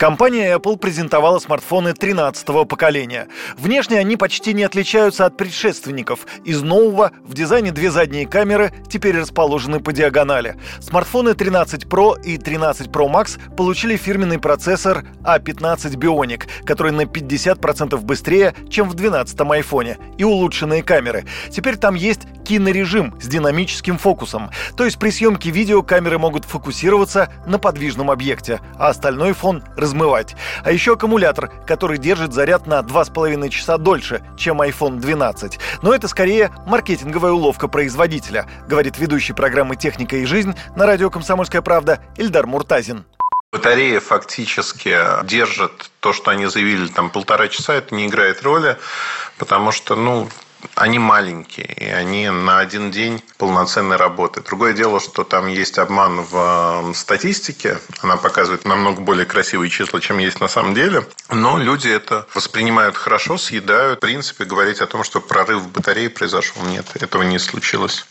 Компания Apple презентовала смартфоны 13-го поколения. Внешне они почти не отличаются от предшественников. Из нового в дизайне две задние камеры теперь расположены по диагонали. Смартфоны 13 Pro и 13 Pro Max получили фирменный процессор A15 Bionic, который на 50% быстрее, чем в 12-м айфоне, и улучшенные камеры. Теперь там есть кинорежим с динамическим фокусом. То есть при съемке видео камеры могут фокусироваться на подвижном объекте, а остальной фон размывать. А еще аккумулятор, который держит заряд на 2,5 часа дольше, чем iPhone 12. Но это скорее маркетинговая уловка производителя, говорит ведущий программы «Техника и жизнь» на радио «Комсомольская правда» Ильдар Муртазин. Батарея фактически держит то, что они заявили, там полтора часа, это не играет роли, потому что, ну, они маленькие, и они на один день полноценной работы. Другое дело, что там есть обман в статистике. Она показывает намного более красивые числа, чем есть на самом деле. Но люди это воспринимают хорошо, съедают. В принципе, говорить о том, что прорыв в батарее произошел, нет, этого не случилось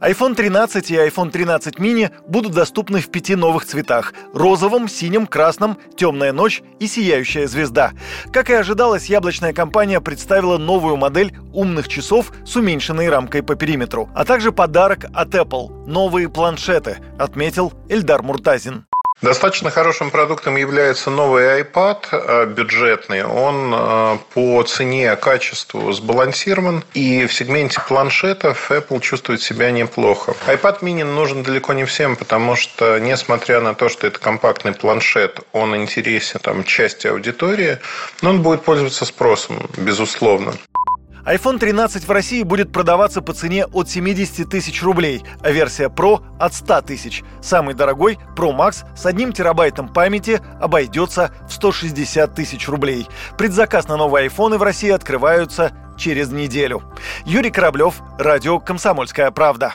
iPhone 13 и iPhone 13 mini будут доступны в пяти новых цветах – розовом, синем, красном, темная ночь и сияющая звезда. Как и ожидалось, яблочная компания представила новую модель умных часов с уменьшенной рамкой по периметру, а также подарок от Apple – новые планшеты, отметил Эльдар Муртазин. Достаточно хорошим продуктом является новый iPad э, бюджетный. Он э, по цене, качеству сбалансирован. И в сегменте планшетов Apple чувствует себя неплохо. iPad mini нужен далеко не всем, потому что, несмотря на то, что это компактный планшет, он интересен там, части аудитории, но он будет пользоваться спросом, безусловно iPhone 13 в России будет продаваться по цене от 70 тысяч рублей, а версия Pro от 100 тысяч. Самый дорогой Pro Max с одним терабайтом памяти обойдется в 160 тысяч рублей. Предзаказ на новые iPhone в России открываются через неделю. Юрий Кораблев, Радио «Комсомольская правда».